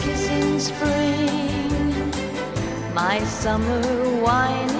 kiss in spring. My summer wine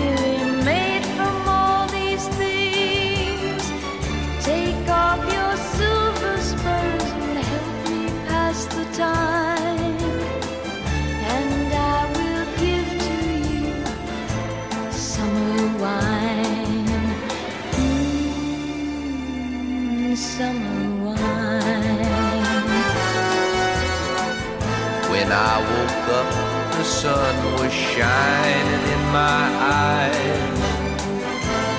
I woke up, the sun was shining in my eyes.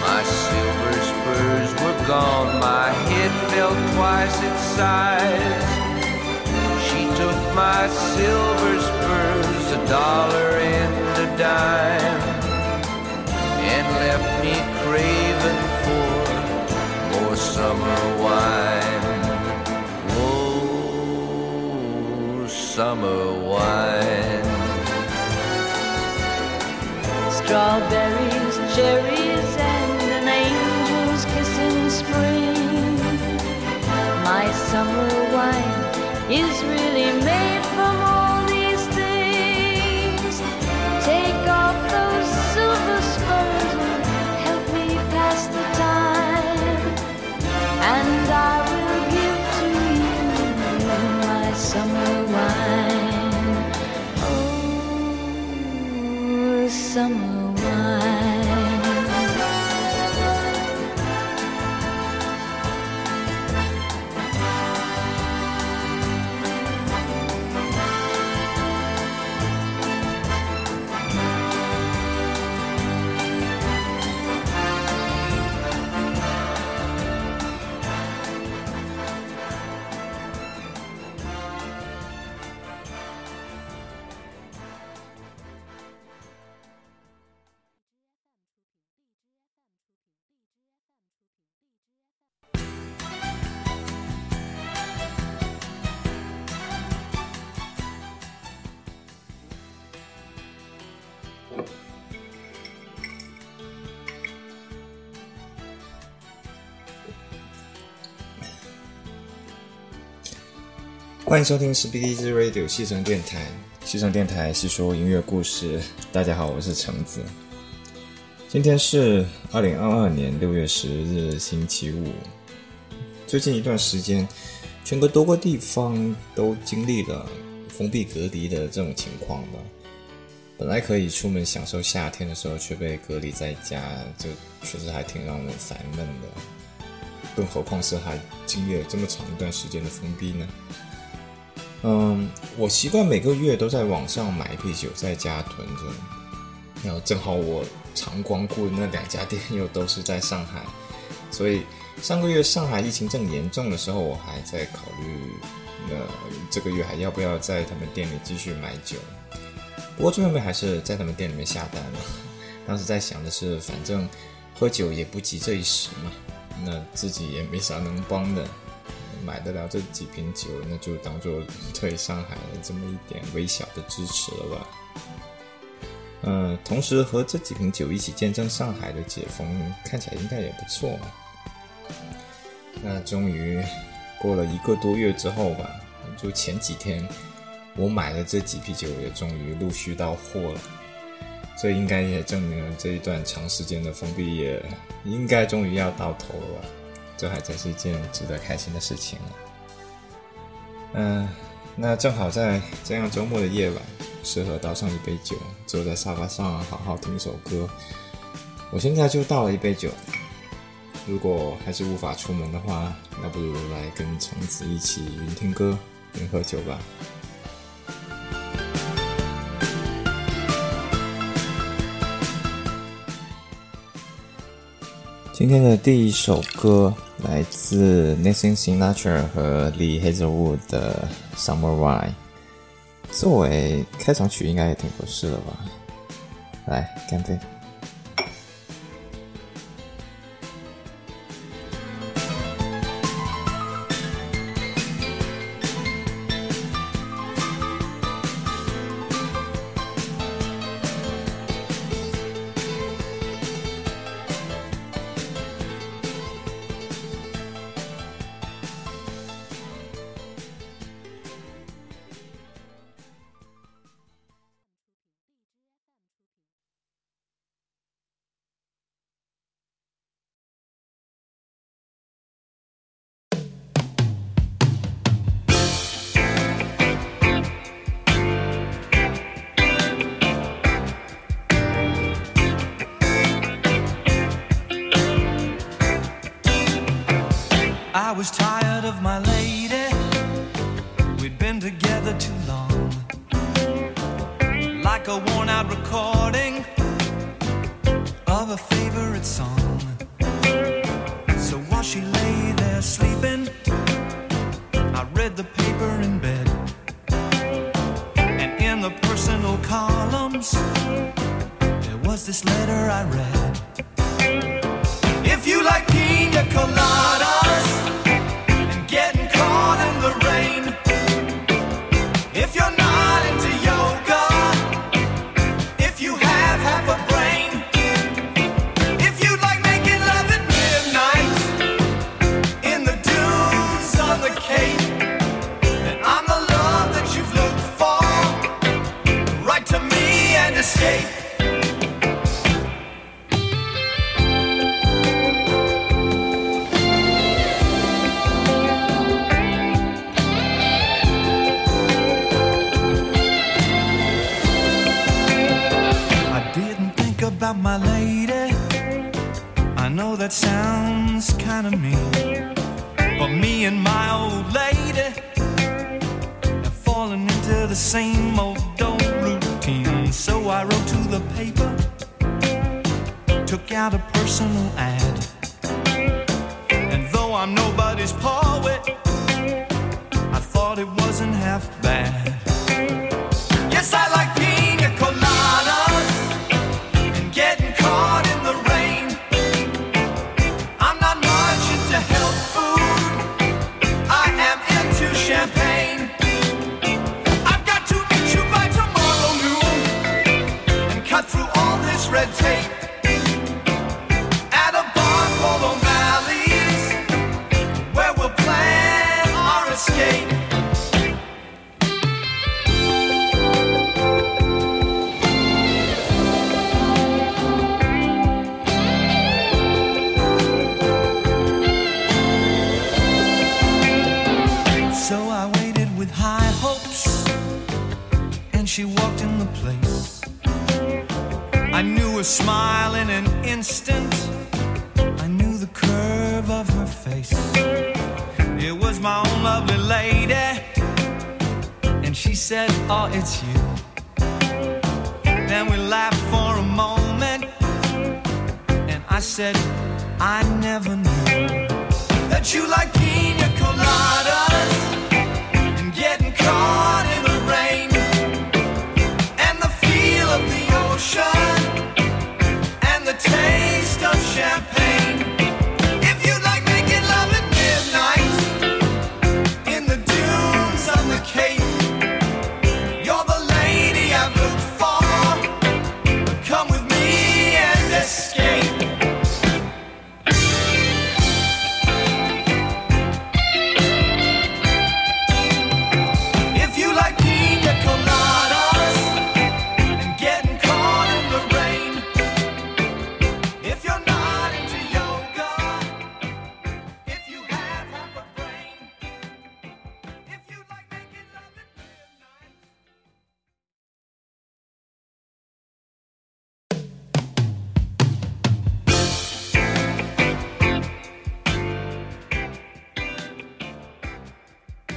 My silver spurs were gone, my head felt twice its size. She took my silver spurs, a dollar and a dime, and left me craving for more summer wine. Summer wine. Strawberries, cherries, and an angel's kiss in spring. My summer wine is really made 欢迎收听 Speedy Radio 西城电台。西城电台是说音乐故事。大家好，我是橙子。今天是二零二二年六月十日，星期五。最近一段时间，全国多个地方都经历了封闭隔离的这种情况吧。本来可以出门享受夏天的时候，却被隔离在家，就确实还挺让人烦闷的。更何况是还经历了这么长一段时间的封闭呢？嗯，我习惯每个月都在网上买一瓶酒，在家囤着。然后正好我常光顾的那两家店又都是在上海，所以上个月上海疫情正严重的时候，我还在考虑，那这个月还要不要在他们店里继续买酒？不过最后面还是在他们店里面下单了。当时在想的是，反正喝酒也不急这一时嘛，那自己也没啥能帮的，买得了这几瓶酒，那就当做对上海的这么一点微小的支持了吧。嗯，同时和这几瓶酒一起见证上海的解封，看起来应该也不错嘛。那终于过了一个多月之后吧，就前几天我买的这几瓶酒也终于陆续到货了。这应该也证明了这一段长时间的封闭也应该终于要到头了吧？这还真是一件值得开心的事情。嗯，那正好在这样周末的夜晚。适合倒上一杯酒，坐在沙发上好好听首歌。我现在就倒了一杯酒。如果还是无法出门的话，那不如来跟橙子一起云听歌、云喝酒吧。今天的第一首歌来自 Nathan Sinatra 和 Lee Hazelwood 的《Summer Wine》。作为开场曲，应该也挺合适的吧。来，干杯 favorite song. So while she lay there sleeping, I read the paper in bed. And in the personal columns, there was this letter I read. And my old lady have fallen into the same old old routine. So I wrote to the paper, took out a personal ad. And though I'm nobody's poet, I thought it wasn't half bad. place. I knew her smile in an instant. I knew the curve of her face. It was my own lovely lady. And she said, Oh, it's you. Then we laughed for a moment. And I said, I never knew that you like pina colada.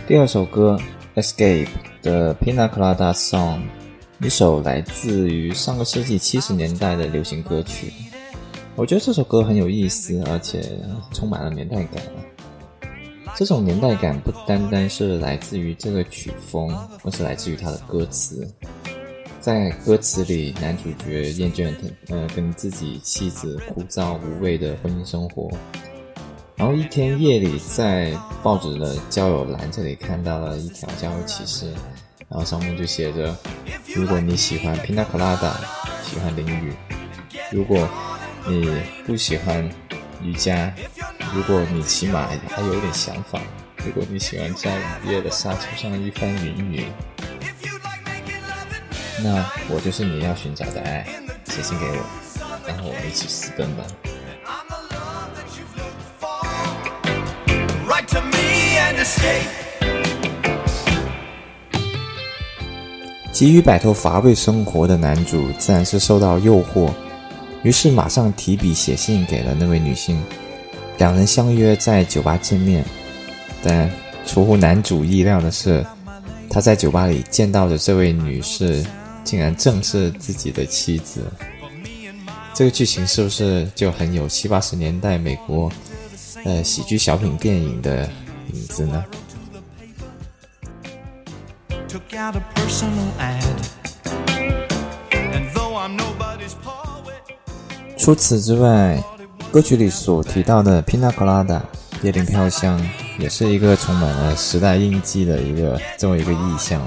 第二首歌《Escape》的《Pina Colada Song》，一首来自于上个世纪七十年代的流行歌曲。我觉得这首歌很有意思，而且充满了年代感。这种年代感不单单是来自于这个曲风，而是来自于它的歌词。在歌词里，男主角厌倦了呃跟自己妻子枯燥无味的婚姻生活，然后一天夜里，在报纸的交友栏这里看到了一条交友启事，然后上面就写着：如果你喜欢 Pina Colada，喜欢淋雨；如果你不喜欢瑜伽；如果你起码还有点想法；如果你喜欢在雨夜的沙丘上一番云雨，那我就是你要寻找的爱。写信给我，然后我们一起私奔吧。急于摆脱乏味生活的男主自然是受到诱惑，于是马上提笔写信给了那位女性。两人相约在酒吧见面，但出乎男主意料的是，他在酒吧里见到的这位女士，竟然正是自己的妻子。这个剧情是不是就很有七八十年代美国呃喜剧小品电影的影子呢除此之外，歌曲里所提到的 Pina Colada 夜林飘香，也是一个充满了时代印记的一个这么一个意象。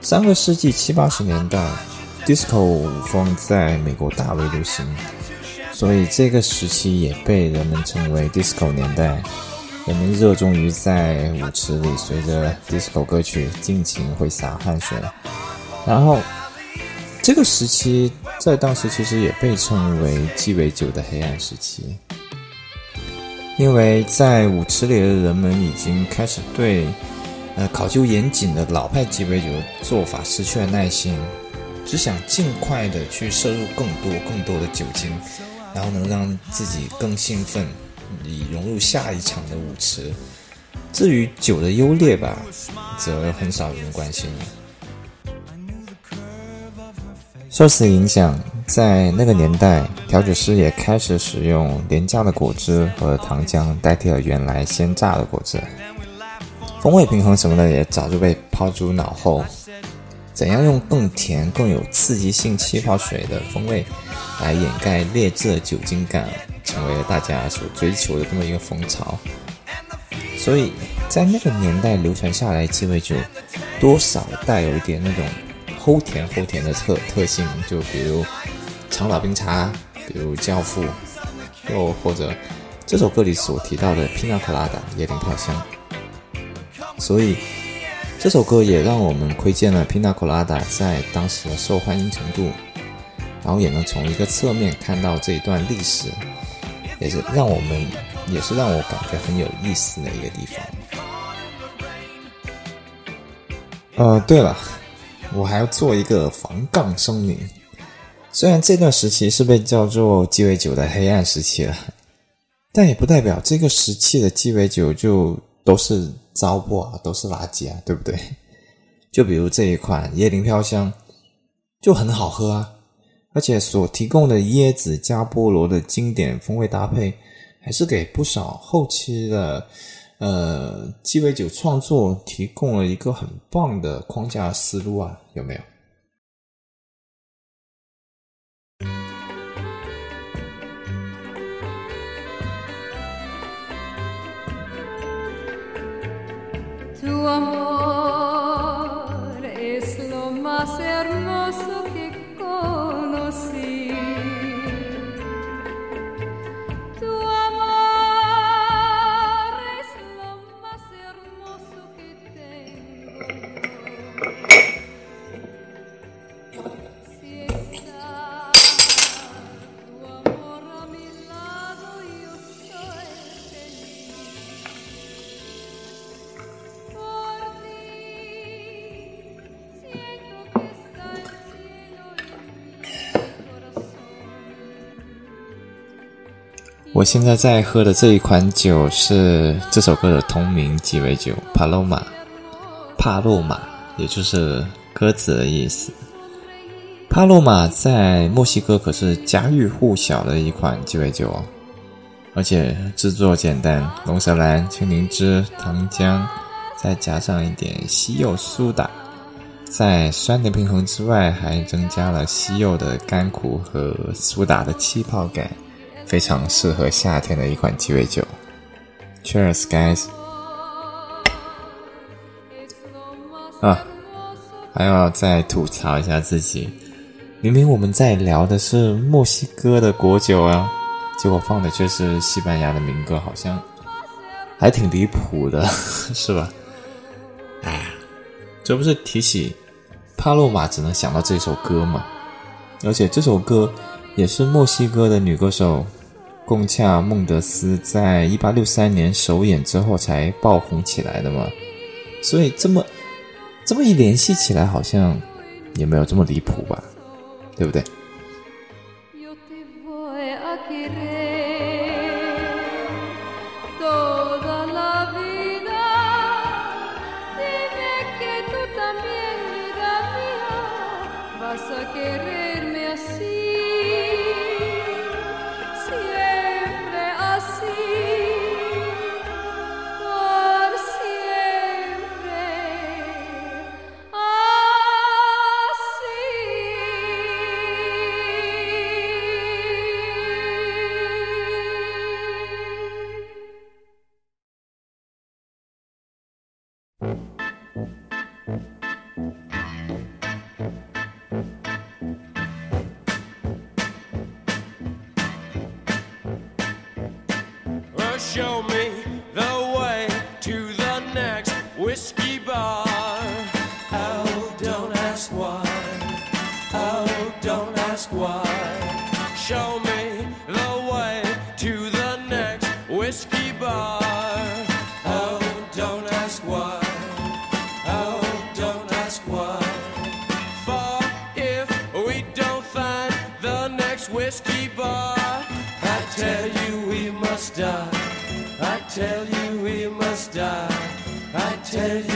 上个世纪七八十年代，disco 舞风在美国大为流行，所以这个时期也被人们称为 disco 年代。人们热衷于在舞池里随着 disco 歌曲尽情挥洒汗水，然后这个时期在当时其实也被称为鸡尾酒的黑暗时期，因为在舞池里的人们已经开始对呃考究严谨的老派鸡尾酒做法失去了耐心，只想尽快的去摄入更多更多的酒精，然后能让自己更兴奋，以融入下一场的舞池。至于酒的优劣吧，则很少有人关心了。受此影响，在那个年代，调酒师也开始使用廉价的果汁和糖浆代替了原来鲜榨的果汁，风味平衡什么的也早就被抛诸脑后。怎样用更甜、更有刺激性气泡水的风味来掩盖劣质的酒精感，成为了大家所追求的这么一个风潮。所以在那个年代流传下来，鸡尾酒多少带有一点那种齁甜齁甜的特特性，就比如长岛冰茶，比如教父，又或者这首歌里所提到的 Pina Colada 夜店飘香。所以这首歌也让我们窥见了 Pina Colada 在当时的受欢迎程度，然后也能从一个侧面看到这一段历史，也是让我们也是让我感觉很有意思的一个地方。呃，对了，我还要做一个防杠声明。虽然这段时期是被叫做鸡尾酒的黑暗时期了，但也不代表这个时期的鸡尾酒就都是糟粕啊，都是垃圾啊，对不对？就比如这一款椰林飘香，就很好喝啊，而且所提供的椰子加菠萝的经典风味搭配，还是给不少后期的呃鸡尾酒创作提供了一个很棒的框架思路啊，有没有？amor. 我现在在喝的这一款酒是这首歌的同名鸡尾酒帕洛玛，帕洛玛也就是鸽子的意思。帕洛玛在墨西哥可是家喻户晓的一款鸡尾酒哦，而且制作简单，龙舌兰、青柠汁、糖浆，再加上一点西柚苏打，在酸的平衡之外，还增加了西柚的甘苦和苏打的气泡感。非常适合夏天的一款鸡尾酒。Cheers, guys！啊，还要再吐槽一下自己，明明我们在聊的是墨西哥的果酒啊，结果放的却是西班牙的民歌，好像还挺离谱的，是吧？哎，这不是提起帕洛玛只能想到这首歌吗？而且这首歌也是墨西哥的女歌手贡恰孟德斯在一八六三年首演之后才爆红起来的嘛，所以这么这么一联系起来，好像也没有这么离谱吧，对不对？Me die. I tell you we must die. I tell you,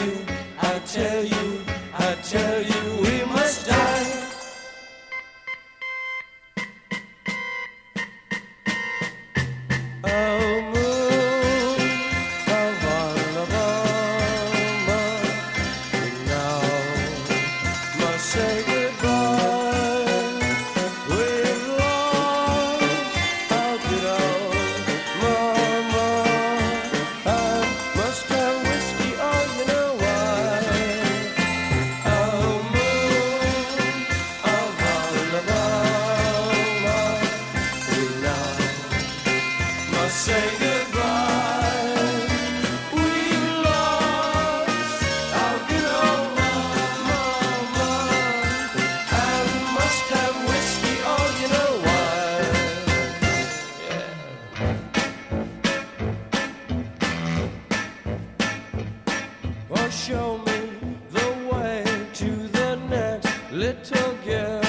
little girl.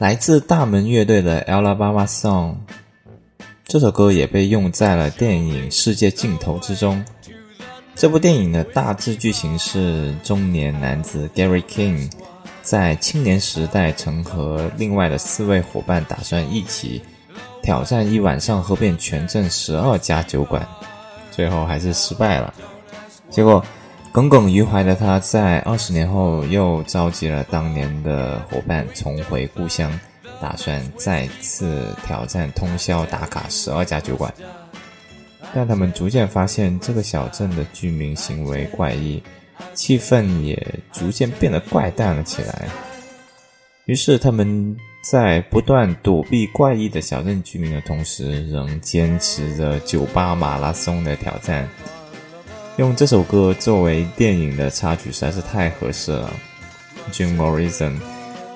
来自大门乐队的《Alabama Song》这首歌也被用在了电影《世界尽头》之中。这部电影的大致剧情是：中年男子 Gary King 在青年时代曾和另外的四位伙伴打算一起挑战一晚上喝遍全镇十二家酒馆，最后还是失败了。结果耿耿于怀的他，在二十年后又召集了当年的伙伴重回故乡，打算再次挑战通宵打卡十二家酒馆。但他们逐渐发现，这个小镇的居民行为怪异，气氛也逐渐变得怪诞了起来。于是，他们在不断躲避怪异的小镇居民的同时，仍坚持着酒吧马拉松的挑战。用这首歌作为电影的插曲实在是太合适了。Jim Morrison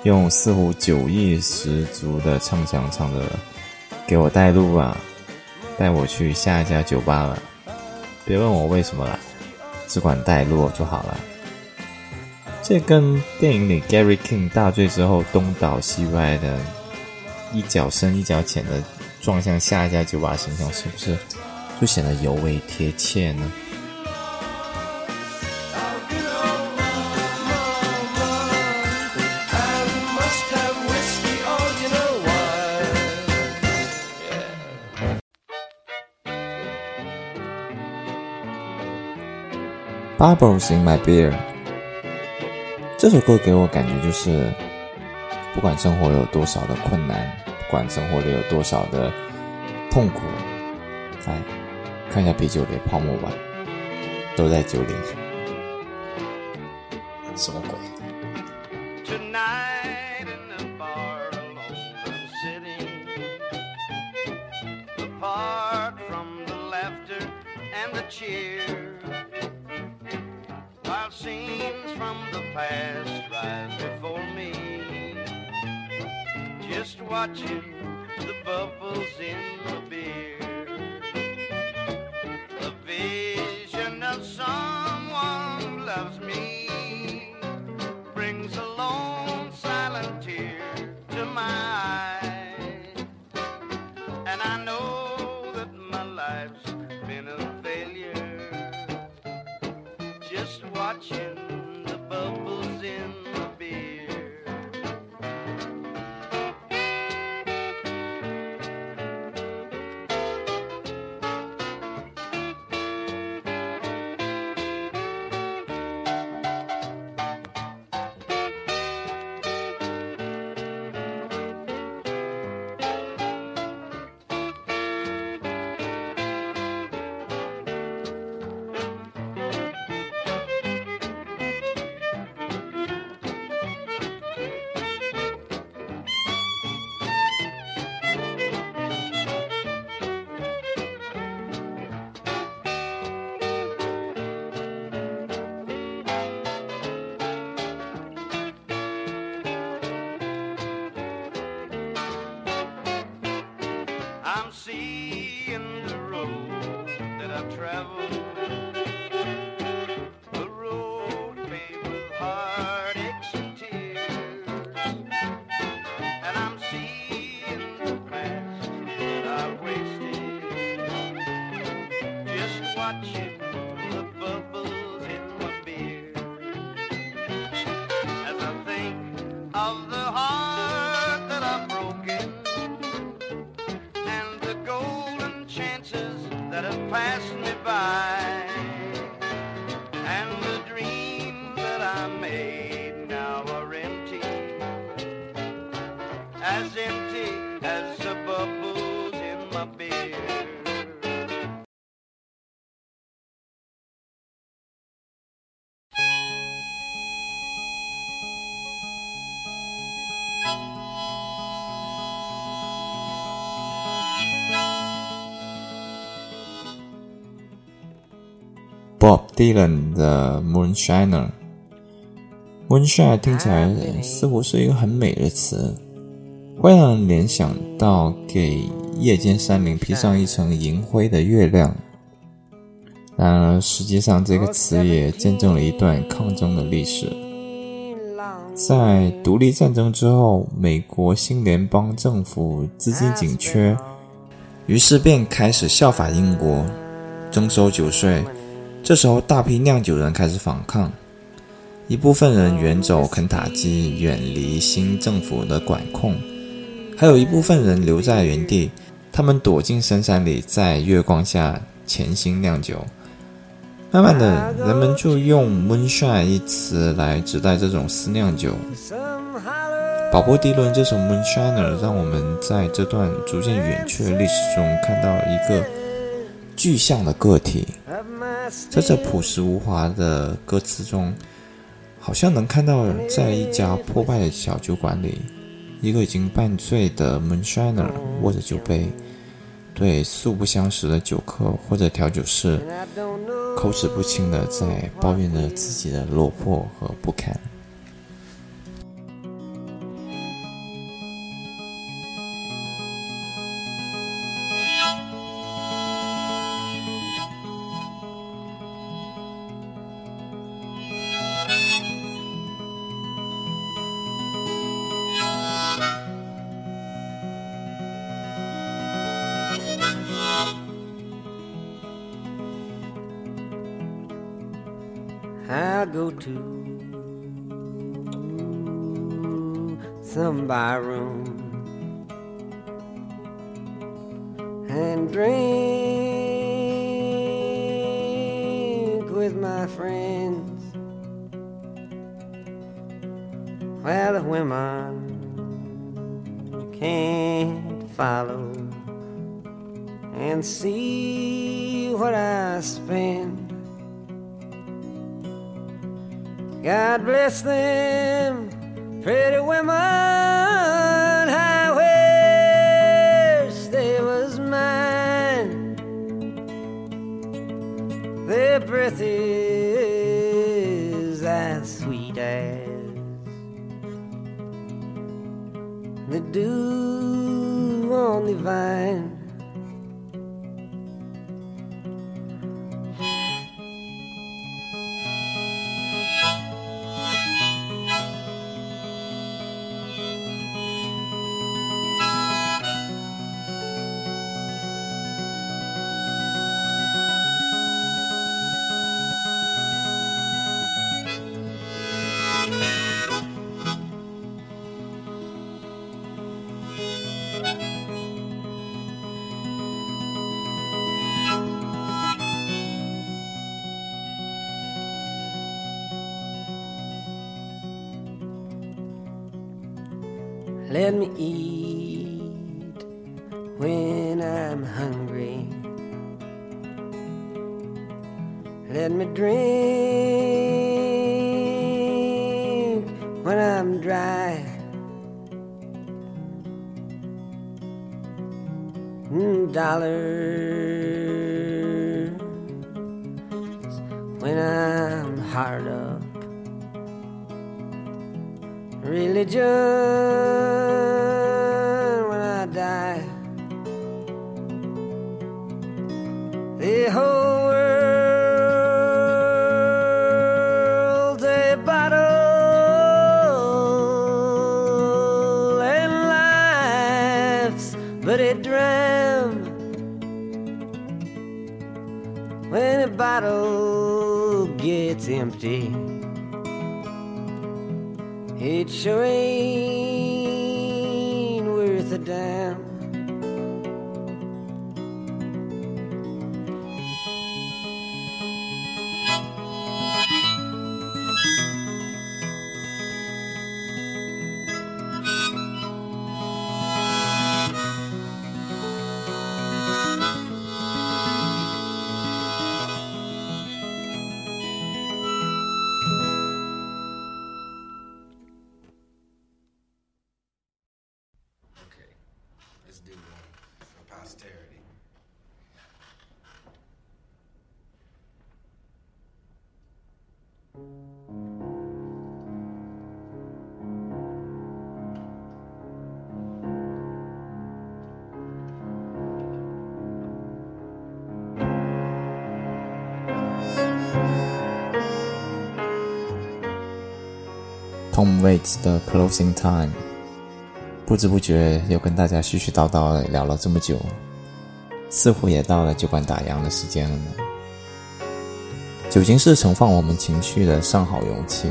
用似乎酒意十足的唱腔唱着：“给我带路吧，带我去下一家酒吧了。别问我为什么啦，只管带路就好了。”这跟电影里 Gary King 大醉之后东倒西歪的，一脚深一脚浅的撞向下一家酒吧形象，是不是就显得尤为贴切呢？Bubbles in my beer。这首歌给我感觉就是，不管生活有多少的困难，不管生活里有多少的痛苦，来，看一下啤酒里的泡沫吧，都在酒里。什么鬼？Past rise before me. Just watching the bubbles，Bob Dylan 的 Moonshiner。Moonshine 听起来似乎是一个很美的词，会让人联想到给夜间山林披上一层银灰的月亮。然而，实际上这个词也见证了一段抗争的历史。在独立战争之后，美国新联邦政府资金紧缺，于是便开始效法英国，征收酒税。这时候，大批酿酒人开始反抗，一部分人远走肯塔基，远离新政府的管控；还有一部分人留在原地，他们躲进深山里，在月光下潜心酿酒。慢慢的，人们就用 “moonshine” 一词来指代这种私酿酒。保波·迪伦这首《Moonshiner》让我们在这段逐渐远去的历史中看到一个具象的个体。在这朴实无华的歌词中，好像能看到在一家破败的小酒馆里，一个已经半醉的 Moonshiner 握着酒杯，对素不相识的酒客或者调酒师口齿不清的在抱怨着自己的落魄和不堪。Go to some bar room and drink with my friends. Well, the women can't follow and see Bless them, pretty women. I wish they was mine. Their breath is as sweet as the dew on the vine. Let me eat when I'm hungry. Let me drink when I'm dry. Mm, dollars when I'm hard up religion bottle gets empty. It sure ain't Waits 的 Closing Time，不知不觉又跟大家絮絮叨叨地聊了这么久，似乎也到了酒馆打烊的时间了呢。酒精是盛放我们情绪的上好容器，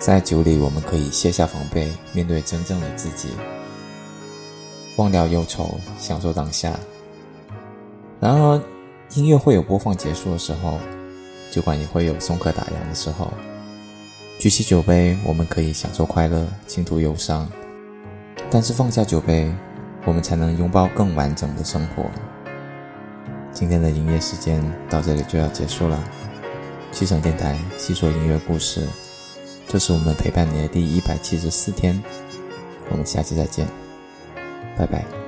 在酒里我们可以卸下防备，面对真正的自己，忘掉忧愁，享受当下。然而，音乐会有播放结束的时候，酒馆也会有送客打烊的时候。举起酒杯，我们可以享受快乐，倾吐忧伤；但是放下酒杯，我们才能拥抱更完整的生活。今天的营业时间到这里就要结束了。西城电台细说音乐故事，这是我们陪伴你的第一百七十四天，我们下期再见，拜拜。